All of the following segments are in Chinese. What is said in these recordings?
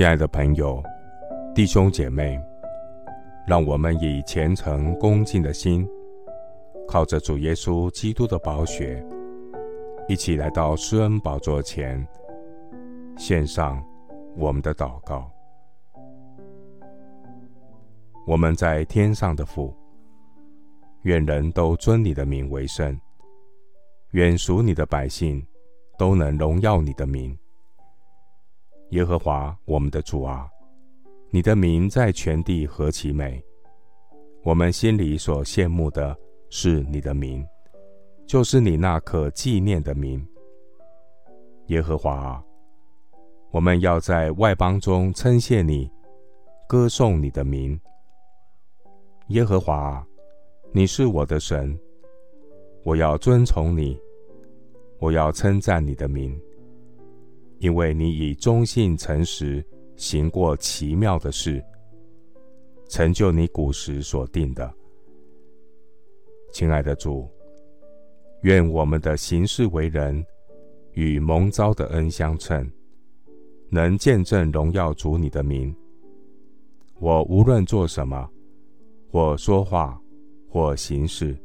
亲爱的朋友、弟兄姐妹，让我们以虔诚恭敬的心，靠着主耶稣基督的宝血，一起来到施恩宝座前，献上我们的祷告。我们在天上的父，愿人都尊你的名为圣，愿属你的百姓都能荣耀你的名。耶和华我们的主啊，你的名在全地何其美！我们心里所羡慕的是你的名，就是你那可纪念的名。耶和华啊，我们要在外邦中称谢你，歌颂你的名。耶和华啊，你是我的神，我要尊崇你，我要称赞你的名。因为你以忠信诚实行过奇妙的事，成就你古时所定的。亲爱的主，愿我们的行事为人与蒙召的恩相称，能见证荣耀主你的名。我无论做什么，或说话，或行事，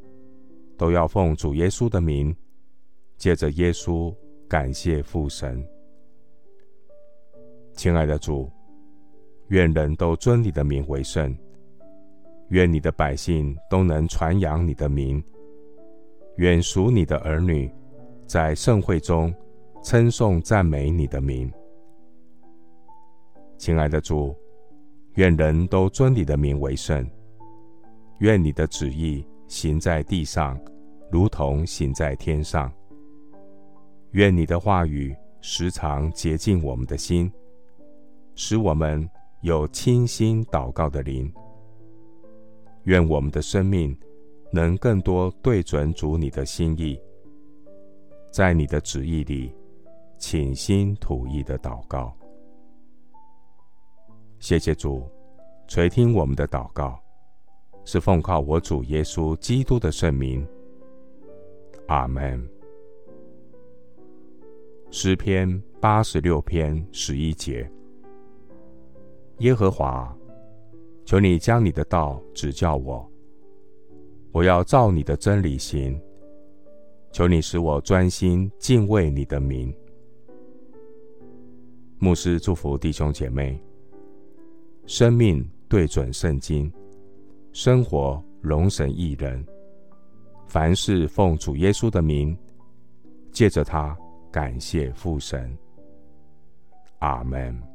都要奉主耶稣的名，借着耶稣感谢父神。亲爱的主，愿人都尊你的名为圣，愿你的百姓都能传扬你的名，愿属你的儿女在盛会中称颂赞美你的名。亲爱的主，愿人都尊你的名为圣，愿你的旨意行在地上，如同行在天上。愿你的话语时常洁净我们的心。使我们有清心祷告的灵，愿我们的生命能更多对准主你的心意，在你的旨意里倾心吐意的祷告。谢谢主垂听我们的祷告，是奉靠我主耶稣基督的圣名。阿门。诗篇八十六篇十一节。耶和华，求你将你的道指教我，我要照你的真理行。求你使我专心敬畏你的名。牧师祝福弟兄姐妹，生命对准圣经，生活荣神益人，凡事奉主耶稣的名，借着他感谢父神。阿门。